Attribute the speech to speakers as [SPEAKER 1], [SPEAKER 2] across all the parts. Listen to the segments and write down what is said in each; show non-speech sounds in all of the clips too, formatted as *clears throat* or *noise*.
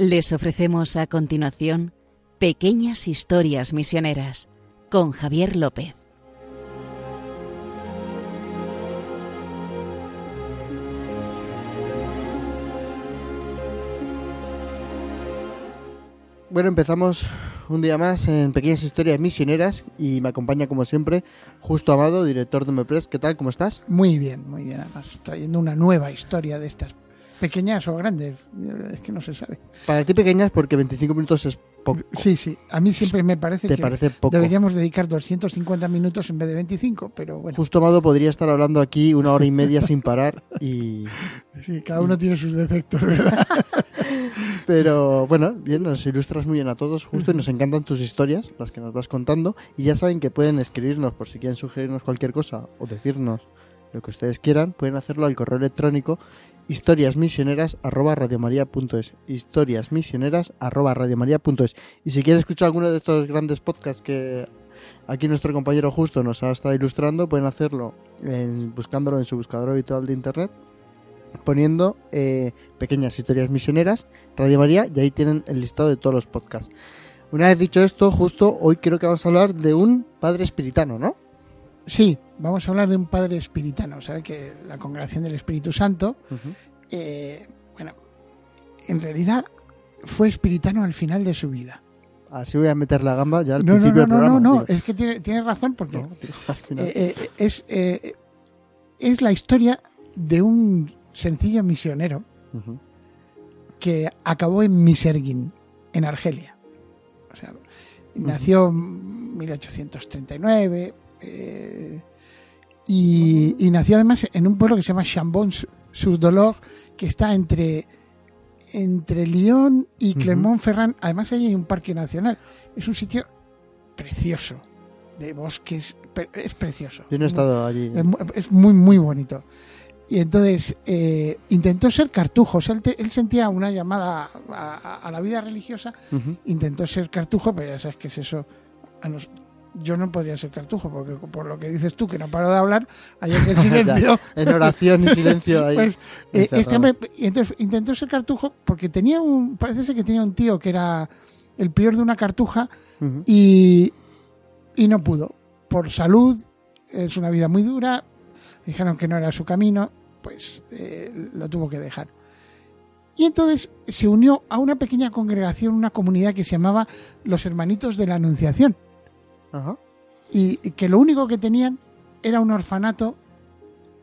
[SPEAKER 1] Les ofrecemos a continuación Pequeñas Historias Misioneras con Javier López.
[SPEAKER 2] Bueno, empezamos un día más en Pequeñas Historias Misioneras y me acompaña como siempre Justo Amado, director de Mepress. ¿Qué tal? ¿Cómo estás?
[SPEAKER 3] Muy bien, muy bien. Además, trayendo una nueva historia de estas pequeñas o grandes, es que no se sabe.
[SPEAKER 2] Para ti pequeñas porque 25 minutos es poco.
[SPEAKER 3] Sí, sí. A mí siempre me parece
[SPEAKER 2] ¿Te
[SPEAKER 3] que
[SPEAKER 2] parece poco?
[SPEAKER 3] deberíamos dedicar 250 minutos en vez de 25, pero bueno,
[SPEAKER 2] Justo Amado podría estar hablando aquí una hora y media sin parar y... *laughs*
[SPEAKER 3] sí, cada uno tiene sus defectos, ¿verdad? *laughs*
[SPEAKER 2] Pero bueno, bien, nos ilustras muy bien a todos, justo, y nos encantan tus historias, las que nos vas contando, y ya saben que pueden escribirnos por si quieren sugerirnos cualquier cosa o decirnos lo que ustedes quieran, pueden hacerlo al correo electrónico historiasmisioneras@radiomaria.es, historiasmisioneras@radiomaria.es. Y si quieren escuchar alguno de estos grandes podcasts que aquí nuestro compañero justo nos ha estado ilustrando, pueden hacerlo en- buscándolo en su buscador habitual de internet poniendo eh, pequeñas historias misioneras, Radio María, y ahí tienen el listado de todos los podcasts. Una vez dicho esto, justo hoy creo que vamos a hablar de un padre espiritano, ¿no?
[SPEAKER 3] Sí, vamos a hablar de un padre espiritano, ¿sabe? Que la congregación del Espíritu Santo, eh, bueno, en realidad fue espiritano al final de su vida.
[SPEAKER 2] Así voy a meter la gamba ya al
[SPEAKER 3] No, no,
[SPEAKER 2] principio
[SPEAKER 3] no,
[SPEAKER 2] del
[SPEAKER 3] no, no,
[SPEAKER 2] programa.
[SPEAKER 3] no,
[SPEAKER 2] digo.
[SPEAKER 3] es que tiene, tiene razón porque *laughs*
[SPEAKER 2] No, al final.
[SPEAKER 3] Eh, eh, es, es la historia de un sencillo misionero que acabó en Misergin, en Argelia. O sea, nació en 1839 eh, y, y nació además en un pueblo que se llama Chambon-sur-Dolor, que está entre, entre Lyon y. Clermont-Ferrand. Además, ahí hay un parque nacional. Es un sitio precioso, de bosques, es precioso.
[SPEAKER 2] Yo no he estado allí.
[SPEAKER 3] Es, mu- es muy, muy bonito. Y entonces eh, intentó ser cartujo. O sea, él, te- él sentía una llamada a, a- a la vida religiosa. Intentó ser cartujo, pero ya sabes que es eso. A nos- yo no podría ser cartujo, porque por lo que dices tú, que no paro de hablar, hay en el *laughs* silencio.
[SPEAKER 2] En oración y silencio ahí.
[SPEAKER 3] Pues, eh, este hombre, entonces intentó ser cartujo porque tenía un, parece ser que tenía un tío que era el prior de una cartuja y, y no pudo. Por salud, es una vida muy dura, dijeron que no era su camino, pues eh, lo tuvo que dejar. Y entonces se unió a una pequeña congregación, una comunidad que se llamaba los Hermanitos de la Anunciación,
[SPEAKER 2] Ajá.
[SPEAKER 3] y que lo único que tenían era un orfanato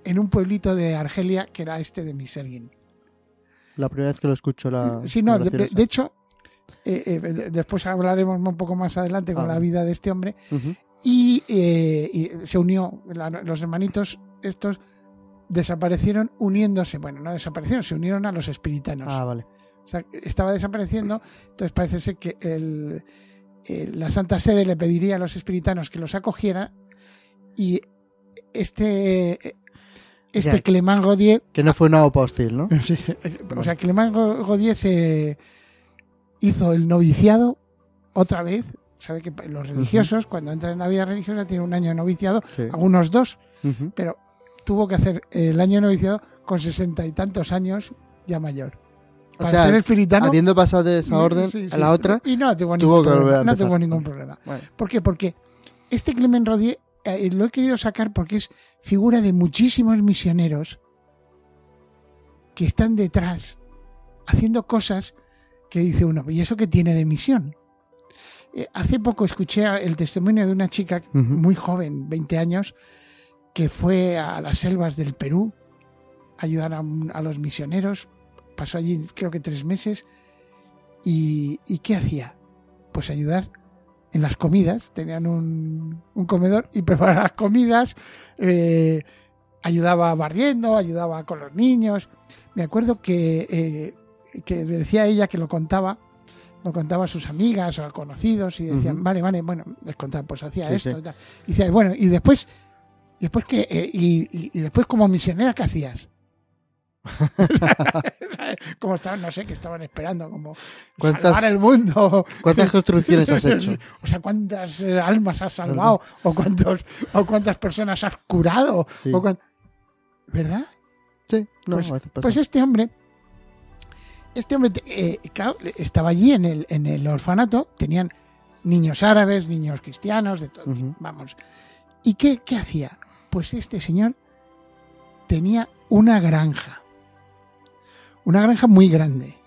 [SPEAKER 3] en un pueblito de Argelia que era este de Misergin.
[SPEAKER 2] La primera vez que lo escucho la.
[SPEAKER 3] Sí, no, de, hecho, eh, eh, de- después hablaremos un poco más adelante con
[SPEAKER 2] Ah,
[SPEAKER 3] la vida de este hombre, y, eh, y se unió, la- los hermanitos estos desaparecieron uniéndose, bueno, no desaparecieron, se unieron a los espiritanos.
[SPEAKER 2] Ah, vale.
[SPEAKER 3] O sea, estaba desapareciendo, entonces parece ser que el- el- la Santa Sede le pediría a los espiritanos que los acogieran y este, este
[SPEAKER 2] Ya.
[SPEAKER 3] Clement Godier
[SPEAKER 2] Que no fue una OPA hostil, ¿no? *laughs*
[SPEAKER 3] Sí, o sea, Clement Go- Godier se hizo el noviciado otra vez. Sabe que los religiosos, cuando entran en la vida religiosa, tienen un año de noviciado,
[SPEAKER 2] Sí.
[SPEAKER 3] algunos dos, pero tuvo que hacer el año de noviciado con sesenta y tantos años ya mayor.
[SPEAKER 2] O
[SPEAKER 3] Para
[SPEAKER 2] sea,
[SPEAKER 3] ser espiritano.
[SPEAKER 2] habiendo pasado de esa orden
[SPEAKER 3] Sí, sí.
[SPEAKER 2] a la otra.
[SPEAKER 3] Y no tuvo ningún problema. No tuvo ningún problema.
[SPEAKER 2] Bueno.
[SPEAKER 3] ¿Por qué? Porque este Clement Rodier eh, lo he querido sacar porque es figura de muchísimos misioneros que están detrás haciendo cosas que dice uno, ¿y eso qué tiene de misión? Eh, hace poco escuché el testimonio de una chica muy joven, 20 años, que fue a las selvas del Perú a ayudar a los misioneros. Pasó allí creo que tres meses. ¿Y, y qué hacía? Pues ayudar en las comidas. Tenían un, un comedor y *laughs* preparar las comidas. eh, ayudaba barriendo, ayudaba con los niños. Me acuerdo que, eh, que decía ella que lo contaba, lo contaba a sus amigas o a conocidos y decían, vale, vale, bueno, les contaba, pues hacía
[SPEAKER 2] Sí,
[SPEAKER 3] esto
[SPEAKER 2] sí.
[SPEAKER 3] y tal. Y decía, bueno, y después, después que, eh, y, y- y después como misionera, ¿qué hacías? *laughs* como estaban, no sé, que estaban esperando, como
[SPEAKER 2] ¿Cuántas-
[SPEAKER 3] salvar el mundo.
[SPEAKER 2] ¿Cuántas *laughs* construcciones has hecho? *laughs*
[SPEAKER 3] O sea, cuántas eh, almas has salvado, o cuántos, o cuántas personas has curado,
[SPEAKER 2] Sí.
[SPEAKER 3] o cuán- ¿verdad?
[SPEAKER 2] Sí, no,
[SPEAKER 3] pues, pues este hombre este hombre, eh, claro, estaba allí en el, en el orfanato, tenían niños árabes, niños cristianos, de todo. Vamos. ¿Y qué, qué hacía? Pues este señor tenía una granja. Una granja muy grande.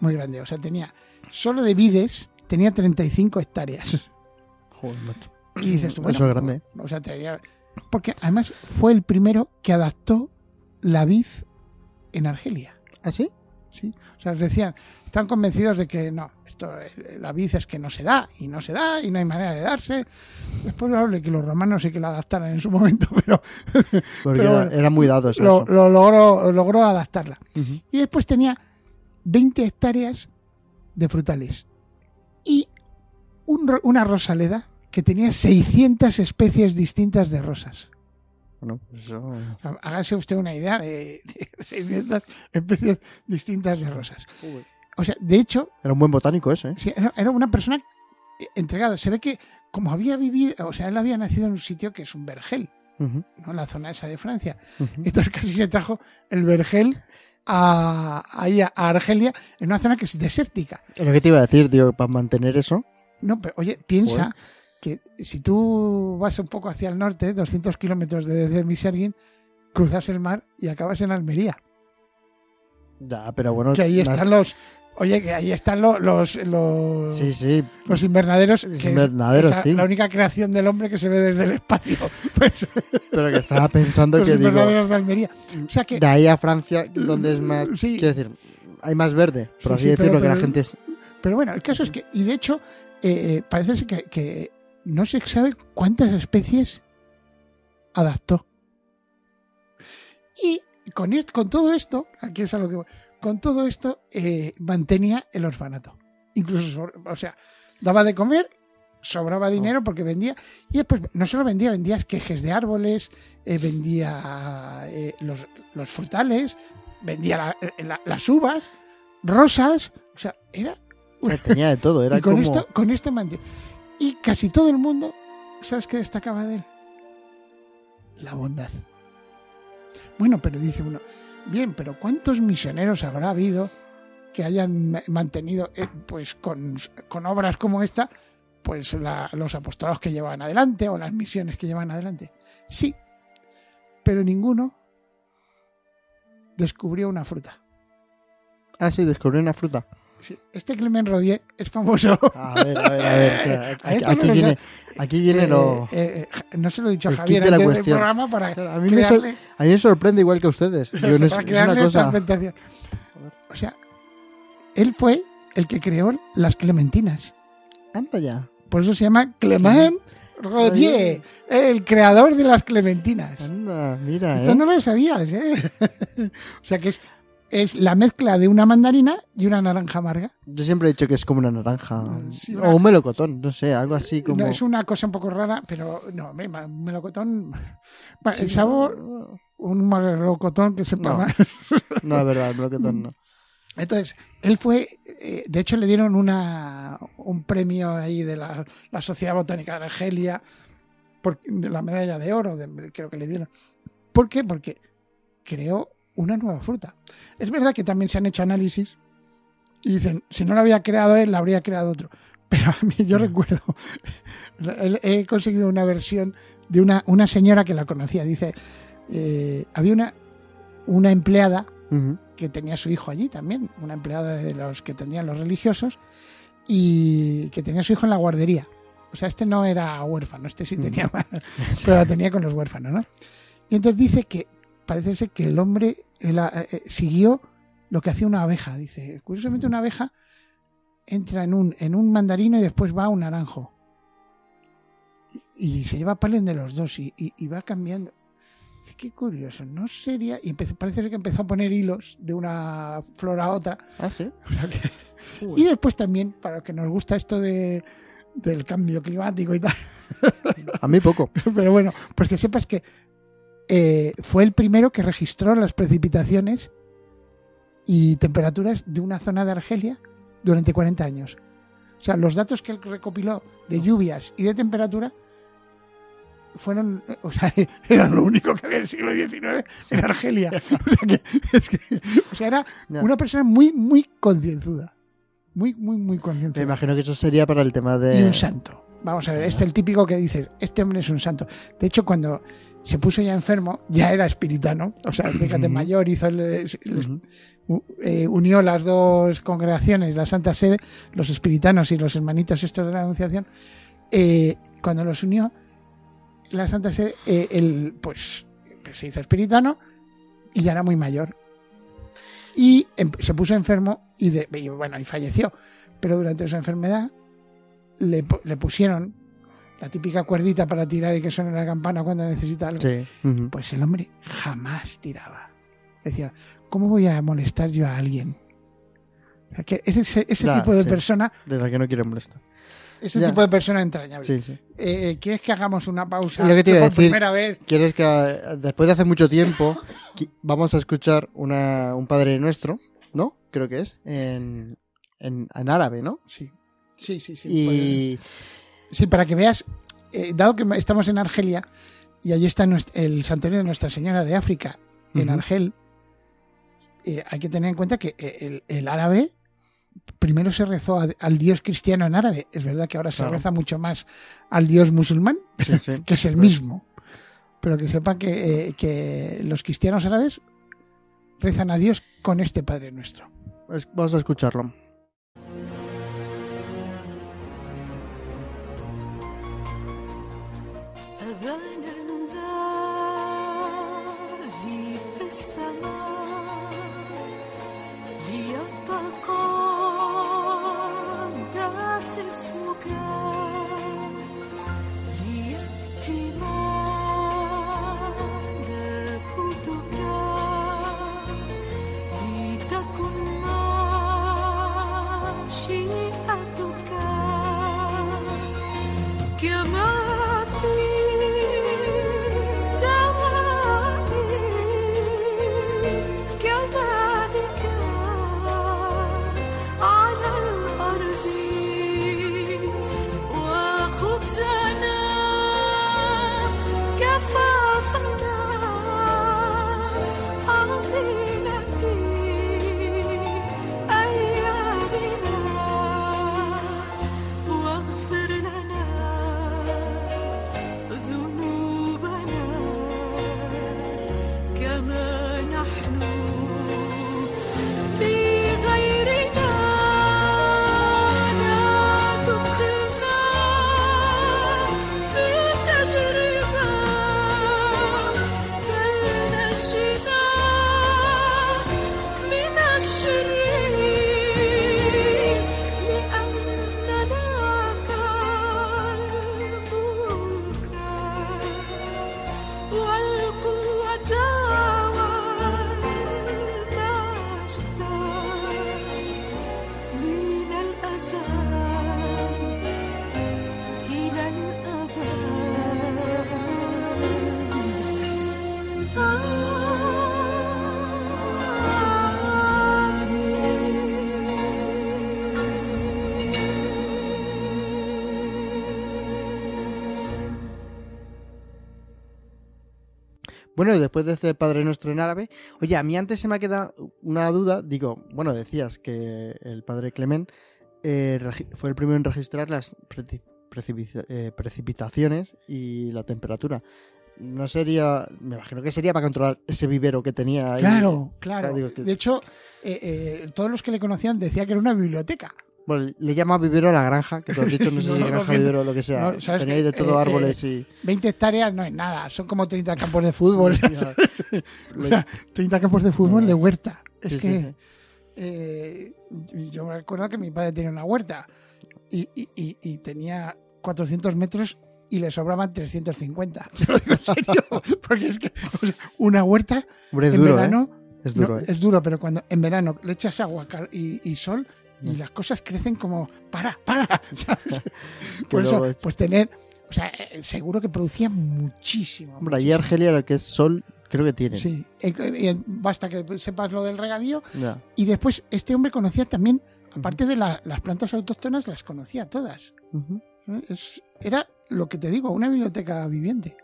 [SPEAKER 3] Muy grande. O sea, tenía solo de vides, tenía 35 hectáreas.
[SPEAKER 2] Joder, macho.
[SPEAKER 3] Y dices tú, bueno,
[SPEAKER 2] Eso es grande.
[SPEAKER 3] O sea, tenía- porque además fue el primero que adaptó la vid en Argelia.
[SPEAKER 2] ¿Ah, sí?
[SPEAKER 3] ¿Sí? O sea, decían, están convencidos de que no, esto, eh, la vid es que no se da, y no se da, y no hay manera de darse. Es probable que los romanos sí que la adaptaran en su *laughs* momento, pero
[SPEAKER 2] Porque
[SPEAKER 3] Pero bueno,
[SPEAKER 2] muy dado eso.
[SPEAKER 3] lo, lo logró, logró adaptarla. Y después tenía 20 hectáreas de frutales y un una rosaleda que tenía 600 especies distintas de rosas.
[SPEAKER 2] Bueno, pues eso...
[SPEAKER 3] Sea, Hágase usted una idea de, de *laughs* 600 especies distintas de rosas. O sea, de hecho,
[SPEAKER 2] Era un buen botánico ese, ¿eh?
[SPEAKER 3] Sí, era una persona eh, entregada. Se ve que como había vivido, o sea, él había nacido en un sitio que es un vergel. En la zona esa de Francia. Entonces casi se trajo el vergel a, ahí a, a Argelia, en una zona que es desértica.
[SPEAKER 2] Lo que te iba a decir, tío, para mantener eso.
[SPEAKER 3] No, pero oye, piensa que si tú vas un poco hacia el norte, 200 kilómetros desde Miserguín, cruzas el mar y acabas en Almería.
[SPEAKER 2] Ya, pero bueno.
[SPEAKER 3] Que ahí
[SPEAKER 2] más-
[SPEAKER 3] están los... Oye, que ahí están lo- los, los,
[SPEAKER 2] Sí, sí.
[SPEAKER 3] los invernaderos.
[SPEAKER 2] invernaderos, sí.
[SPEAKER 3] La única creación del hombre que se ve desde el espacio. *laughs* Pues,
[SPEAKER 2] Pero que estaba pensando *laughs*
[SPEAKER 3] los
[SPEAKER 2] que digo.
[SPEAKER 3] invernaderos de Almería. O sea que...
[SPEAKER 2] De ahí a Francia, donde es más.
[SPEAKER 3] Sí.
[SPEAKER 2] Quiero decir, hay más verde, por
[SPEAKER 3] Sí,
[SPEAKER 2] así
[SPEAKER 3] pero-
[SPEAKER 2] decirlo, que la gente es.
[SPEAKER 3] Pero bueno, el caso es que... Y de hecho, eh, eh, parece que, que no se sabe cuántas especies adaptó. Y con, est- con todo esto, aquí es a lo que voy, con todo esto eh, mantenía el orfanato. Incluso, sobre- o sea, daba de comer, sobraba dinero porque vendía, y después no solo vendía, vendía esquejes de árboles, eh, vendía eh, los, los frutales, vendía la- la- las uvas, rosas, o sea, era...
[SPEAKER 2] Tenía de todo, era
[SPEAKER 3] y con
[SPEAKER 2] como.
[SPEAKER 3] esto, con esto mantenía. Y casi todo el mundo, ¿sabes qué destacaba de él? La bondad. Bueno, pero dice uno, bien, pero ¿cuántos misioneros habrá habido que hayan ma- mantenido, eh, pues con, con obras como esta, pues la- los apostolados que llevan adelante o las misiones que llevan adelante? Sí, pero ninguno descubrió una fruta.
[SPEAKER 2] Ah, sí, descubrí una fruta.
[SPEAKER 3] Este Clement Rodier es famoso.
[SPEAKER 2] A ver, a ver, a ver. *laughs*
[SPEAKER 3] A
[SPEAKER 2] Aquí,
[SPEAKER 3] esto
[SPEAKER 2] aquí
[SPEAKER 3] no
[SPEAKER 2] viene, aquí viene lo.
[SPEAKER 3] Eh, eh, no se lo he dicho a
[SPEAKER 2] el
[SPEAKER 3] Javier antes del
[SPEAKER 2] cuestión.
[SPEAKER 3] programa para
[SPEAKER 2] A mí, me a mí me sorprende igual que a ustedes. Yo no es,
[SPEAKER 3] para
[SPEAKER 2] es
[SPEAKER 3] crearle
[SPEAKER 2] una
[SPEAKER 3] esa
[SPEAKER 2] cosa.
[SPEAKER 3] O sea, él fue el que creó las clementinas.
[SPEAKER 2] Anda ya.
[SPEAKER 3] Por eso se llama Clement Rodier, el creador de las clementinas.
[SPEAKER 2] Anda, mira,
[SPEAKER 3] Esto
[SPEAKER 2] ¿eh?
[SPEAKER 3] no lo sabías, ¿eh? *laughs* o sea que es, es la mezcla de una mandarina y una naranja amarga.
[SPEAKER 2] Yo siempre he dicho que es como una naranja.
[SPEAKER 3] Sí, una-
[SPEAKER 2] O un melocotón, no sé, algo así como.
[SPEAKER 3] No, es una cosa un poco rara, pero no, un melocotón. Bueno,
[SPEAKER 2] Sí,
[SPEAKER 3] el sabor, un melocotón que sepa
[SPEAKER 2] No. *laughs* No, es verdad, el melocotón no.
[SPEAKER 3] Entonces, él fue, eh, de hecho le dieron una, un premio ahí de la, la Sociedad Botánica de Argelia, por, de la medalla de oro, de- creo que le dieron. ¿Por qué? Porque creó una nueva fruta. Es verdad que también se han hecho análisis y dicen, si no lo había creado él, la habría creado otro. *laughs* Pero a mí yo recuerdo, *laughs* he conseguido una versión de una, una señora que la conocía. Dice, eh, había una, una empleada que tenía su hijo allí también, una empleada de los que tenían los religiosos, y que tenía su hijo en la guardería. O sea, este no era huérfano, este sí tenía *laughs* más, pero la tenía con los huérfanos, ¿no? Y entonces dice que parece ser que el hombre él, eh, eh, siguió lo que hacía una abeja. Dice, curiosamente una abeja entra en un, en un mandarino y después va a un naranjo. Y, y se lleva palen de los dos y, y- y va cambiando. Dice, qué curioso, no sería... Y empezó- parece ser que empezó a poner hilos de una flor a otra.
[SPEAKER 2] Ah, sí. *laughs*
[SPEAKER 3] O sea que-
[SPEAKER 2] Uy.
[SPEAKER 3] y después también, para los que nos gusta esto de, del cambio climático y tal,
[SPEAKER 2] A mí poco. *laughs*
[SPEAKER 3] pero bueno, pues que sepas que eh, fue el primero que registró las precipitaciones y temperaturas de una zona de Argelia durante 40 años. O sea, los datos que él recopiló de lluvias y de temperatura fueron, o sea, *laughs* era lo único que había en el siglo XIX en Argelia. *laughs* O sea, que, es que- o sea, era una persona muy, muy concienzuda. Muy, muy, muy
[SPEAKER 4] Me
[SPEAKER 3] concienzuda.
[SPEAKER 4] imagino que eso sería para el tema de.
[SPEAKER 3] Y un santo. Vamos a ver, este es el típico que dices, este hombre es un santo. De hecho, cuando se puso ya enfermo, ya era espiritano. O sea, *clears throat* fíjate, mayor, hizo el- el- eh, unió las dos congregaciones, la Santa Sede, los espiritanos y los hermanitos estos de la Anunciación. eh, cuando los unió, la Santa Sede, eh, él, pues se hizo espiritano y ya era muy mayor. Y em- se puso enfermo y, de- y bueno, y falleció. Pero durante su enfermedad le, le pusieron la típica cuerdita para tirar y que suene la campana cuando necesita algo.
[SPEAKER 4] Sí.
[SPEAKER 3] Pues el hombre jamás tiraba. Decía, ¿cómo voy a molestar yo a alguien? O sea, que ese, ese
[SPEAKER 4] Ya,
[SPEAKER 3] tipo de
[SPEAKER 4] sí.
[SPEAKER 3] persona,
[SPEAKER 4] De la que no quiere molestar.
[SPEAKER 3] ese
[SPEAKER 4] Ya.
[SPEAKER 3] tipo de persona entrañable.
[SPEAKER 4] Sí, sí.
[SPEAKER 3] Eh, ¿Quieres que hagamos una pausa?
[SPEAKER 4] Lo que te iba a
[SPEAKER 3] por
[SPEAKER 4] decir.
[SPEAKER 3] primera vez.
[SPEAKER 4] ¿Quieres que eh, después de hace mucho tiempo vamos a escuchar una, un Padre Nuestro, ¿no? Creo que es, en, en, en árabe, ¿no?
[SPEAKER 3] Sí, sí, sí. sí,
[SPEAKER 4] y
[SPEAKER 3] sí, para que veas, eh, dado que estamos en Argelia y allí está el santuario de Nuestra Señora de África, en. Argel, eh, hay que tener en cuenta que eh, el, el árabe primero se rezó a- al dios cristiano en árabe. Es verdad que ahora se reza mucho más al dios musulmán,
[SPEAKER 4] sí, sí. *laughs*
[SPEAKER 3] que es el mismo. Pero que sepan que, eh, que los cristianos árabes rezan a Dios con este Padre Nuestro.
[SPEAKER 4] Es- Vamos a escucharlo. Bueno, y después de este Padre Nuestro en árabe, oye, a mí antes se me ha quedado una duda. Digo, bueno, decías que el Padre Clement eh, fue el primero en registrar las eh, precipitaciones y la temperatura. No sería, me imagino que sería para controlar ese vivero que tenía ahí.
[SPEAKER 3] Claro, claro.
[SPEAKER 4] Digo que-
[SPEAKER 3] De hecho, eh, todos los que le conocían decían que era una biblioteca.
[SPEAKER 4] Bueno, le llama vivero a la granja, que tú has dicho, no sé *laughs* si
[SPEAKER 3] no,
[SPEAKER 4] granja,
[SPEAKER 3] no,
[SPEAKER 4] vivero o lo que sea.
[SPEAKER 3] no, que,
[SPEAKER 4] de todo
[SPEAKER 3] eh,
[SPEAKER 4] árboles y...
[SPEAKER 3] 20 hectáreas no es nada, son como 30 campos de fútbol. *laughs*
[SPEAKER 4] Ya, *laughs* lo-
[SPEAKER 3] 30 campos de fútbol de huerta. Es
[SPEAKER 4] sí,
[SPEAKER 3] que
[SPEAKER 4] sí.
[SPEAKER 3] eh, yo me acuerdo que mi padre tenía una huerta y, y- y- y tenía 400 metros y le sobraban 350. Te lo digo en serio, porque es que o sea, una huerta
[SPEAKER 4] Hombre,
[SPEAKER 3] en
[SPEAKER 4] duro, ¿eh?
[SPEAKER 3] verano
[SPEAKER 4] Es duro,
[SPEAKER 3] no,
[SPEAKER 4] ¿eh?
[SPEAKER 3] es duro, pero cuando en verano le echas agua y sol y
[SPEAKER 4] Mm.
[SPEAKER 3] las cosas crecen como para, para. *laughs* *laughs* Por eso,
[SPEAKER 4] es-
[SPEAKER 3] pues tener, o sea, eh, seguro que producía muchísimo.
[SPEAKER 4] Hombre, allí. Argelia, lo que es sol, creo que tiene.
[SPEAKER 3] Sí, Eh, eh, basta que sepas lo del regadío y después este hombre conocía también, aparte de la- las plantas autóctonas, las conocía todas. ¿eh? Es- era lo que te digo, una biblioteca viviente.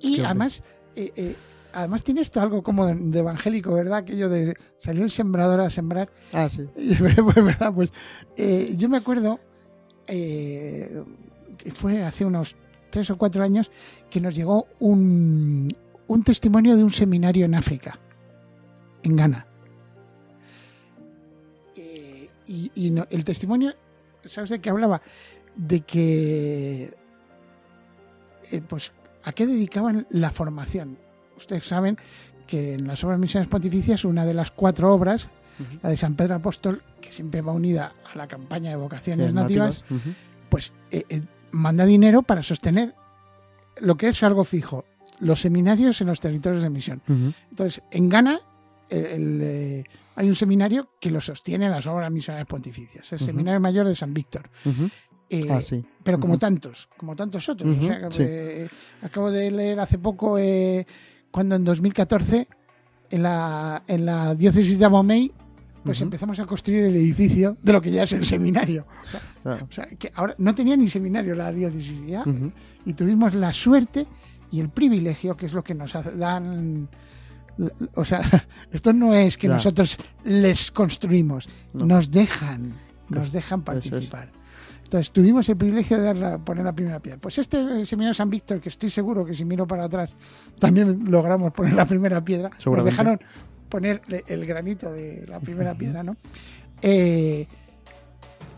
[SPEAKER 3] Y
[SPEAKER 2] Qué
[SPEAKER 3] además, eh, eh, además tiene esto algo como de, de evangélico, ¿verdad? Aquello de salió el sembrador a sembrar.
[SPEAKER 2] Ah, sí. *laughs*
[SPEAKER 3] Pues, ¿verdad? Pues, eh, yo me acuerdo eh, que fue hace unos tres o cuatro años que nos llegó un, un testimonio de un seminario en África, en Ghana. Eh, y y no- el testimonio, ¿sabes de qué hablaba? De que, pues, ¿a qué dedicaban la formación? Ustedes saben que en las obras misiones pontificias, una de las cuatro obras, la de San Pedro Apóstol, que siempre va unida a la campaña de vocaciones
[SPEAKER 2] Sí,
[SPEAKER 3] nativas, pues eh, eh, manda dinero para sostener lo que es algo fijo, los seminarios en los territorios de misión. Entonces, en Ghana el- el, eh, hay un seminario que lo sostiene las obras misionales pontificias, el. Seminario Mayor de San Víctor. Eh,
[SPEAKER 2] Ah, sí.
[SPEAKER 3] pero como tantos, como tantos otros.
[SPEAKER 2] Ujú,
[SPEAKER 3] O sea, que,
[SPEAKER 2] sí.
[SPEAKER 3] eh, acabo de leer hace poco eh, cuando en 2014 en la, en la diócesis de Abomey pues empezamos a construir el edificio de lo que ya es el seminario.
[SPEAKER 2] Claro.
[SPEAKER 3] O sea, que ahora no tenía ni seminario la diócesis ya y tuvimos la suerte y el privilegio que es lo que nos dan o sea *laughs* esto no es que nosotros les construimos
[SPEAKER 2] No.
[SPEAKER 3] nos dejan nos dejan participar entonces tuvimos el privilegio de dar la- poner la primera piedra pues este seminario San Víctor que estoy seguro que si miro para atrás también logramos poner la primera piedra. Nos dejaron poner el granito de la primera piedra no Eh,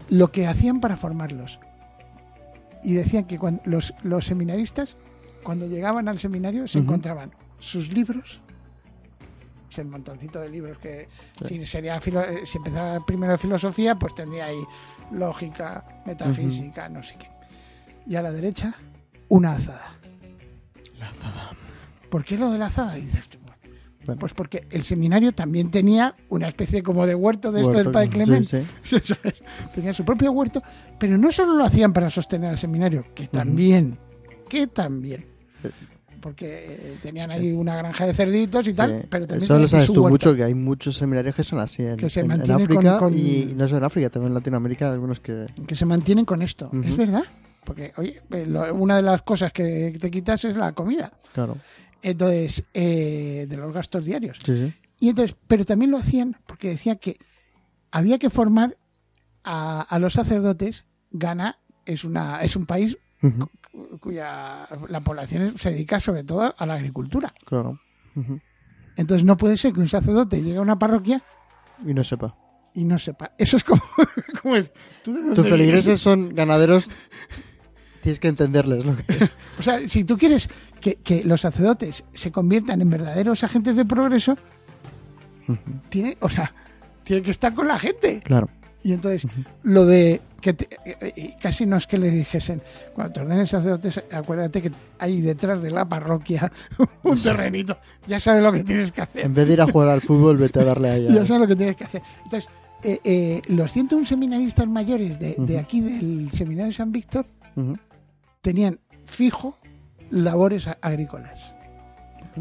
[SPEAKER 3] lo que hacían para formarlos. Y decían que cuando los, los seminaristas, cuando llegaban al seminario, se encontraban sus libros, el montoncito de libros que
[SPEAKER 2] Sí.
[SPEAKER 3] si sería filo- eh, si empezaba primero filosofía, pues tendría ahí lógica, metafísica, no sé qué. Y a la derecha, una azada.
[SPEAKER 2] La azada.
[SPEAKER 3] ¿Por qué lo de la azada? Dices bueno. Pues porque el seminario también tenía una especie como de huerto de esto del Padre Clement. *laughs*
[SPEAKER 2] sí, sí.
[SPEAKER 3] ¿sabes? Tenía su propio huerto, pero no solo lo hacían para sostener el seminario, que también, que también. Porque eh, tenían ahí una granja de cerditos y tal,
[SPEAKER 2] Sí.
[SPEAKER 3] pero también
[SPEAKER 2] Eso lo sabes tú mucho, que hay muchos seminarios que son así en,
[SPEAKER 3] Que se
[SPEAKER 2] en- en
[SPEAKER 3] con-
[SPEAKER 2] África
[SPEAKER 3] con-
[SPEAKER 2] y no solo en África, también en Latinoamérica hay algunos que...
[SPEAKER 3] que se mantienen con esto. Es verdad. Porque, oye, eh, lo- una de las cosas que te quitas es la comida.
[SPEAKER 2] Claro,
[SPEAKER 3] Entonces, eh, de los gastos diarios.
[SPEAKER 2] sí, sí.
[SPEAKER 3] Y entonces, pero también lo hacían porque decían que había que formar a, a los sacerdotes. Ghana es una es un país cuya la población se dedica sobre todo a la agricultura.
[SPEAKER 2] Claro.
[SPEAKER 3] Entonces no puede ser que un sacerdote llegue a una parroquia
[SPEAKER 2] Y no sepa.
[SPEAKER 3] y no sepa. Eso es como, *laughs* como es. ¿Tú de dónde
[SPEAKER 2] Tus feligreses son ganaderos, tienes que entenderles lo que... *laughs*
[SPEAKER 3] O sea, si tú quieres que, que los sacerdotes se conviertan en verdaderos agentes de progreso, tiene, o sea, tiene que estar con la gente.
[SPEAKER 2] Claro.
[SPEAKER 3] Y entonces, lo de que te- eh, eh, casi no es que le dijesen, cuando te ordenes sacerdotes, acuérdate que hay detrás de la parroquia *laughs* un terrenito. Ya sabes lo que tienes que hacer.
[SPEAKER 2] En vez de ir a jugar al fútbol, vete a darle ahí *laughs*
[SPEAKER 3] Ya sabes lo que tienes que hacer. Entonces, eh, eh, los 101 seminaristas mayores de, aquí del Seminario de San Víctor tenían fijo labores agrícolas.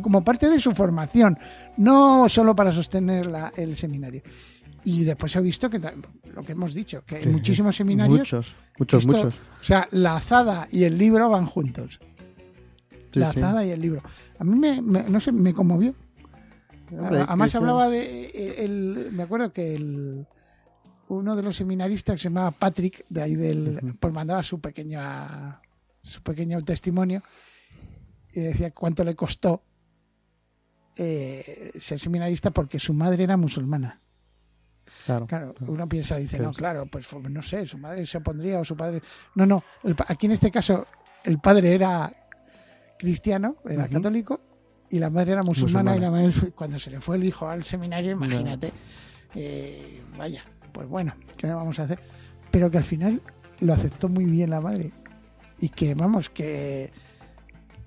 [SPEAKER 3] Como parte de su formación, no solo para sostener la- el seminario. Y después ha visto que lo que hemos dicho, que
[SPEAKER 2] Sí,
[SPEAKER 3] en muchísimos seminarios,
[SPEAKER 2] Muchos, muchos,
[SPEAKER 3] esto-
[SPEAKER 2] muchos.
[SPEAKER 3] o sea, la azada y el libro van juntos.
[SPEAKER 2] Sí,
[SPEAKER 3] la
[SPEAKER 2] sí.
[SPEAKER 3] azada y el libro. A mí me, me- no sé, me conmovió.
[SPEAKER 2] Hombre,
[SPEAKER 3] Además hablaba de eh, el, me acuerdo que el uno de los seminaristas que se llamaba Patrick de ahí del
[SPEAKER 2] Ujú.
[SPEAKER 3] pues mandaba su pequeña su pequeño testimonio y decía cuánto le costó eh, ser seminarista porque su madre era musulmana.
[SPEAKER 2] Claro.
[SPEAKER 3] Claro, uno piensa, dice, no, claro, pues fue- no sé, su madre se opondría o su padre. No, no, el aquí en este caso el padre era cristiano, era católico, y la madre era musulmana,
[SPEAKER 2] Musulmana.
[SPEAKER 3] y la madre, cuando se le fue el hijo al seminario, imagínate, eh, vaya, pues bueno, ¿qué le vamos a hacer? Pero que al final lo aceptó muy bien la madre. Y que, vamos, que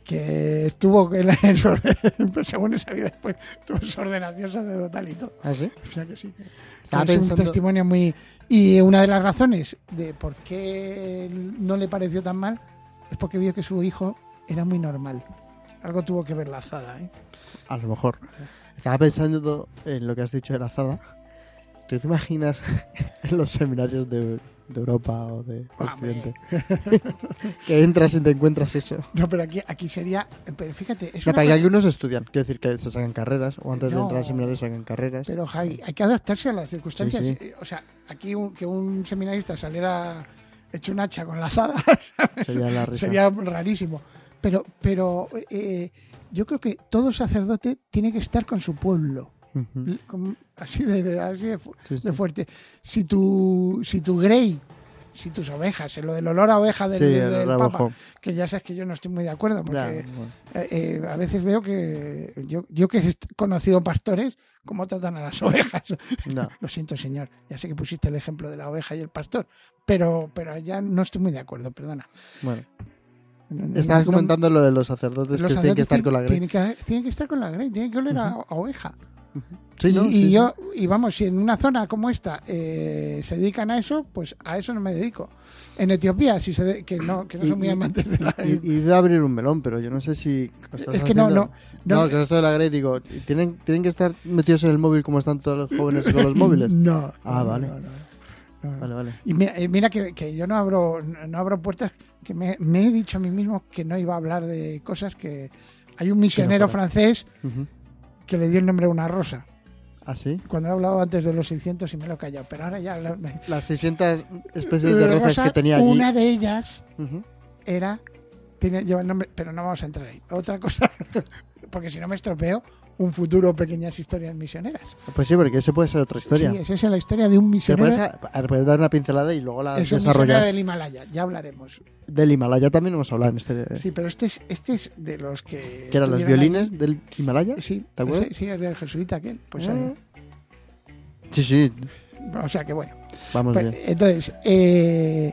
[SPEAKER 3] que estuvo *laughs* en la, en su orden- según esa vida después tuvo su ordenación sacerdotal y todo.
[SPEAKER 2] ¿Ah, sí?
[SPEAKER 3] O sea que sí.
[SPEAKER 2] Estaba
[SPEAKER 3] es un
[SPEAKER 2] pensando-
[SPEAKER 3] testimonio muy. Y una de las razones de por qué no le pareció tan mal es porque vio que su hijo era muy normal. Algo tuvo que ver la azada, ¿eh?
[SPEAKER 2] A lo mejor. Estaba pensando en lo que has dicho de la azada. ¿Tú te imaginas *laughs* en los seminarios de, de Europa o de. Occidente? *laughs* que entras y te encuentras eso.
[SPEAKER 3] No, pero aquí, aquí sería. Pero fíjate, es
[SPEAKER 2] No,
[SPEAKER 3] una
[SPEAKER 2] para que
[SPEAKER 3] cosa-
[SPEAKER 2] algunos estudian, quiero decir que se sacan carreras, o antes de entrar al seminario se sacan carreras.
[SPEAKER 3] Pero Javi, hay que adaptarse a las circunstancias.
[SPEAKER 2] Sí, sí.
[SPEAKER 3] Eh, O sea, aquí un- que un seminarista saliera hecho un hacha con la azada *laughs*
[SPEAKER 2] Sería la risa.
[SPEAKER 3] sería rarísimo. Pero, pero eh, yo creo que todo sacerdote tiene que estar con su pueblo. Así de, así de, fu-
[SPEAKER 2] Sí, sí.
[SPEAKER 3] de fuerte. Si tu, si tu grey, si tus ovejas, en lo del olor a oveja del,
[SPEAKER 2] Sí.
[SPEAKER 3] Papa, que ya sabes que yo no estoy muy de acuerdo, porque
[SPEAKER 2] Ya, bueno.
[SPEAKER 3] eh, eh, a veces veo que yo, yo que he conocido pastores, cómo tratan a las *laughs* ovejas.
[SPEAKER 2] No. *laughs*
[SPEAKER 3] Lo siento, señor. Ya sé que pusiste el ejemplo de la oveja y el pastor, pero, pero ya no estoy muy de acuerdo, perdona.
[SPEAKER 2] Bueno,
[SPEAKER 3] No- no-
[SPEAKER 2] estabas
[SPEAKER 3] no-
[SPEAKER 2] comentando lo de los sacerdotes
[SPEAKER 3] los
[SPEAKER 2] que tienen que estar con la grey.
[SPEAKER 3] tienen que, tienen que estar con la grey, tienen que oler a, a oveja.
[SPEAKER 2] Sí,
[SPEAKER 3] y,
[SPEAKER 2] ¿no?
[SPEAKER 3] y
[SPEAKER 2] Sí, sí.
[SPEAKER 3] yo, y vamos, si en una zona como esta eh, se dedican a eso, pues a eso no me dedico. En Etiopía, si se de- que no, que no
[SPEAKER 2] Y-
[SPEAKER 3] son muy amantes de la
[SPEAKER 2] Y, y a abrir un melón, pero yo no sé si. estás
[SPEAKER 3] Es que no,
[SPEAKER 2] haciendo-
[SPEAKER 3] no,
[SPEAKER 2] No,
[SPEAKER 3] no.
[SPEAKER 2] que esto de la grey, digo, ¿tienen, ¿tienen que estar metidos en el móvil como están todos los jóvenes con los *laughs* móviles?
[SPEAKER 3] No.
[SPEAKER 2] Ah,
[SPEAKER 3] no,
[SPEAKER 2] vale.
[SPEAKER 3] no, no, no.
[SPEAKER 2] Vale, vale.
[SPEAKER 3] Y mira, eh, mira que, que yo no abro, no abro puertas, que me, me he dicho a mí mismo que no iba a hablar de cosas que... Hay un misionero francés que le dio el nombre a una rosa.
[SPEAKER 2] ¿Ah, sí?
[SPEAKER 3] Cuando he hablado antes de los 600 y me lo he callado, pero ahora ya... me-
[SPEAKER 2] Las 600 especies de rosas
[SPEAKER 3] Rosa,
[SPEAKER 2] que tenía allí.
[SPEAKER 3] Una de ellas era... Tiene, lleva el nombre, pero no vamos a entrar ahí. Otra cosa, porque si no me estropeo, un futuro pequeñas historias misioneras.
[SPEAKER 2] Pues sí, porque ese puede ser otra historia.
[SPEAKER 3] Sí, esa es la historia de un misionero.
[SPEAKER 2] a- puedes dar una pincelada y luego la
[SPEAKER 3] Es
[SPEAKER 2] desarrollas.
[SPEAKER 3] del Himalaya, ya hablaremos.
[SPEAKER 2] Del Himalaya también hemos hablado en este.
[SPEAKER 3] Sí, pero este es, este es de los que.
[SPEAKER 2] que eran los violines del Himalaya.
[SPEAKER 3] Sí,
[SPEAKER 2] ¿Te acuerdas?
[SPEAKER 3] Sí, sí, es del jesuita aquel. Pues
[SPEAKER 2] Ah. Sí, sí,
[SPEAKER 3] O sea que bueno.
[SPEAKER 2] vamos
[SPEAKER 3] Pues,
[SPEAKER 2] bien.
[SPEAKER 3] entonces, eh,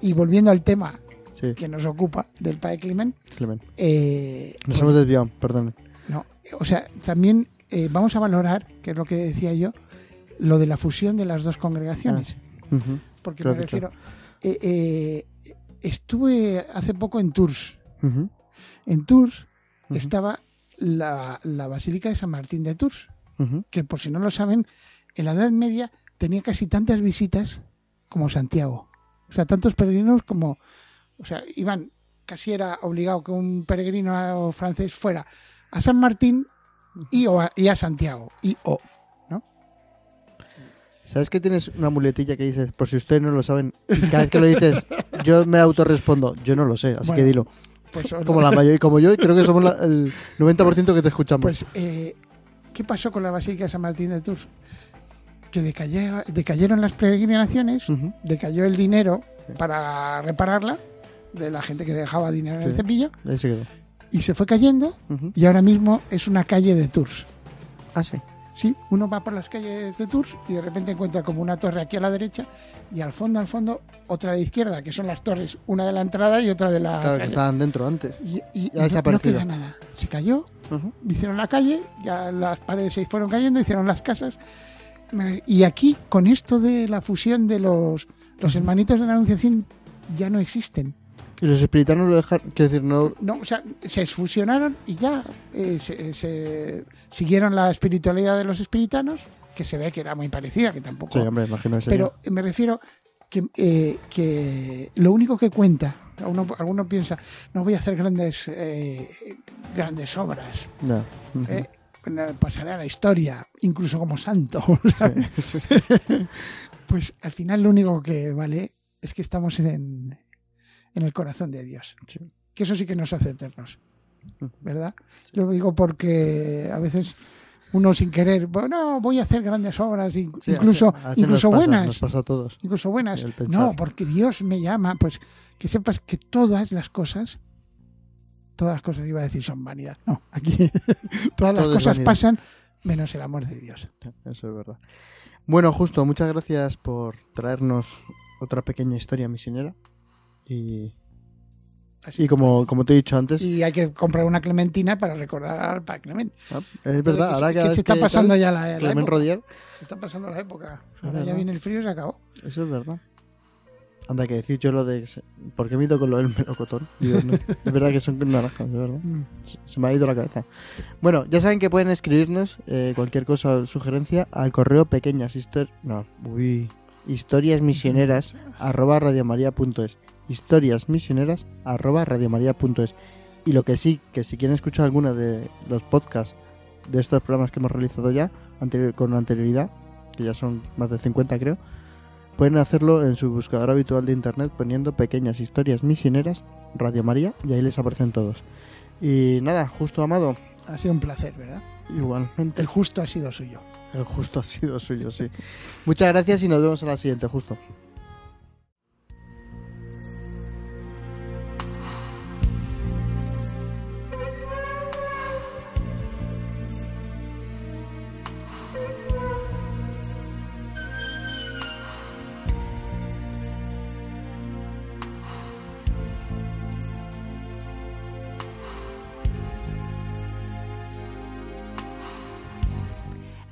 [SPEAKER 3] y volviendo al tema
[SPEAKER 2] Sí,
[SPEAKER 3] que nos ocupa del Padre Climent,
[SPEAKER 2] Clemen.
[SPEAKER 3] eh,
[SPEAKER 2] Nos hemos desviado, perdón.
[SPEAKER 3] no, o sea, también eh, vamos a valorar, que es lo que decía yo, lo de la fusión de las dos congregaciones.
[SPEAKER 2] Ujú.
[SPEAKER 3] porque me refiero. eh, eh, estuve hace poco en Tours. En Tours estaba la, la Basílica de San Martín de Tours. Que por si no lo saben, en la Edad Media tenía casi tantas visitas como Santiago. O sea, tantos peregrinos como... O sea, iban, casi era obligado que un peregrino francés fuera a San Martín y, o a, y a Santiago. Y o.
[SPEAKER 2] ¿Sabes que tienes una muletilla que dices, por si ustedes no lo saben, y cada vez que lo dices, *laughs* yo me autorrespondo, yo no lo sé, así
[SPEAKER 3] Bueno,
[SPEAKER 2] que dilo.
[SPEAKER 3] Pues,
[SPEAKER 2] Como la mayoría, como yo, creo que somos la- el 90% que te escuchamos.
[SPEAKER 3] Pues, eh, ¿qué pasó con la Basílica de San Martín de Tours? Que decayó- decayeron las peregrinaciones,
[SPEAKER 2] Ujú.
[SPEAKER 3] decayó el dinero para repararla de la gente que dejaba dinero en el cepillo
[SPEAKER 2] Ahí se quedó.
[SPEAKER 3] y se fue cayendo y ahora mismo es una calle de Tours.
[SPEAKER 2] Ah, sí.
[SPEAKER 3] Sí, uno va por las calles de Tours y de repente encuentra como una torre aquí a la derecha y al fondo, al fondo, otra a la izquierda, que son las torres, una de la entrada y otra de la
[SPEAKER 2] Claro, que estaban dentro antes.
[SPEAKER 3] Y, y-
[SPEAKER 2] Ya ha
[SPEAKER 3] no- no, queda nada. Se cayó, hicieron la calle, ya las paredes se fueron cayendo, hicieron las casas. Y aquí, con esto de la fusión de los, los hermanitos de la Anunciación, ya no existen.
[SPEAKER 2] Y los espiritanos lo dejaron, quiero decir, no...
[SPEAKER 3] No, o sea, se fusionaron y ya eh, se, se siguieron la espiritualidad de los espiritanos, que se ve que era muy parecida, que tampoco.
[SPEAKER 2] Sí, hombre, imagino que
[SPEAKER 3] pero me refiero que, eh, que lo único que cuenta, uno, alguno piensa, no voy a hacer grandes, eh, grandes obras,
[SPEAKER 2] No.
[SPEAKER 3] Pasaré a la historia, incluso como santo. *laughs*
[SPEAKER 2] Sí.
[SPEAKER 3] pues al final lo único que vale es que estamos en, en el corazón de Dios.
[SPEAKER 2] Sí.
[SPEAKER 3] Que eso sí que nos hace eternos. ¿Verdad? Yo lo digo porque a veces uno sin querer, bueno, voy a hacer grandes obras, in-
[SPEAKER 2] Sí,
[SPEAKER 3] incluso,
[SPEAKER 2] nos
[SPEAKER 3] incluso
[SPEAKER 2] pasa,
[SPEAKER 3] buenas.
[SPEAKER 2] Nos pasa a todos.
[SPEAKER 3] Incluso buenas. No, porque Dios me llama. Pues que sepas que todas las cosas, todas las cosas, iba a decir son vanidad. No, aquí *laughs* todas las
[SPEAKER 2] Todo
[SPEAKER 3] cosas pasan menos el amor de Dios.
[SPEAKER 2] Eso es verdad. Bueno, justo, muchas gracias por traernos otra pequeña historia misionera. Y,
[SPEAKER 3] Así
[SPEAKER 2] y como, como te he dicho antes,
[SPEAKER 3] Y hay que comprar una clementina para recordar al Clement.
[SPEAKER 2] ah, es verdad,
[SPEAKER 3] que,
[SPEAKER 2] ahora
[SPEAKER 3] que se está pasando
[SPEAKER 2] tal,
[SPEAKER 3] ya la, la
[SPEAKER 2] Clement
[SPEAKER 3] época.
[SPEAKER 2] Rodier,
[SPEAKER 3] Se está pasando la época.
[SPEAKER 2] Es
[SPEAKER 3] Ahora ya viene el frío y se acabó.
[SPEAKER 2] eso es verdad. Anda que decir yo lo de... ¿Por qué mido con lo del melocotón? Digo, no, *laughs* es verdad que son naranjas, de verdad.
[SPEAKER 3] Mm.
[SPEAKER 2] Se- me ha ido la cabeza. Bueno, ya saben que pueden escribirnos eh, cualquier cosa o sugerencia al correo pequeñas. No, uy. Historias misioneras arroba radiomaria.es Historias misioneras arroba radiomaria.es Y lo que sí, que si quieren escuchar alguno de los podcasts de estos programas que hemos realizado ya anterior, con anterioridad, que ya son más de 50 creo, pueden hacerlo en su buscador habitual de internet poniendo pequeñas historias misioneras Radio María y ahí les aparecen todos. Y nada, justo amado,
[SPEAKER 3] Ha sido un placer, ¿verdad?
[SPEAKER 2] igualmente
[SPEAKER 3] El justo ha sido suyo.
[SPEAKER 2] el justo ha sido suyo, sí. Muchas gracias y nos vemos en la siguiente, justo.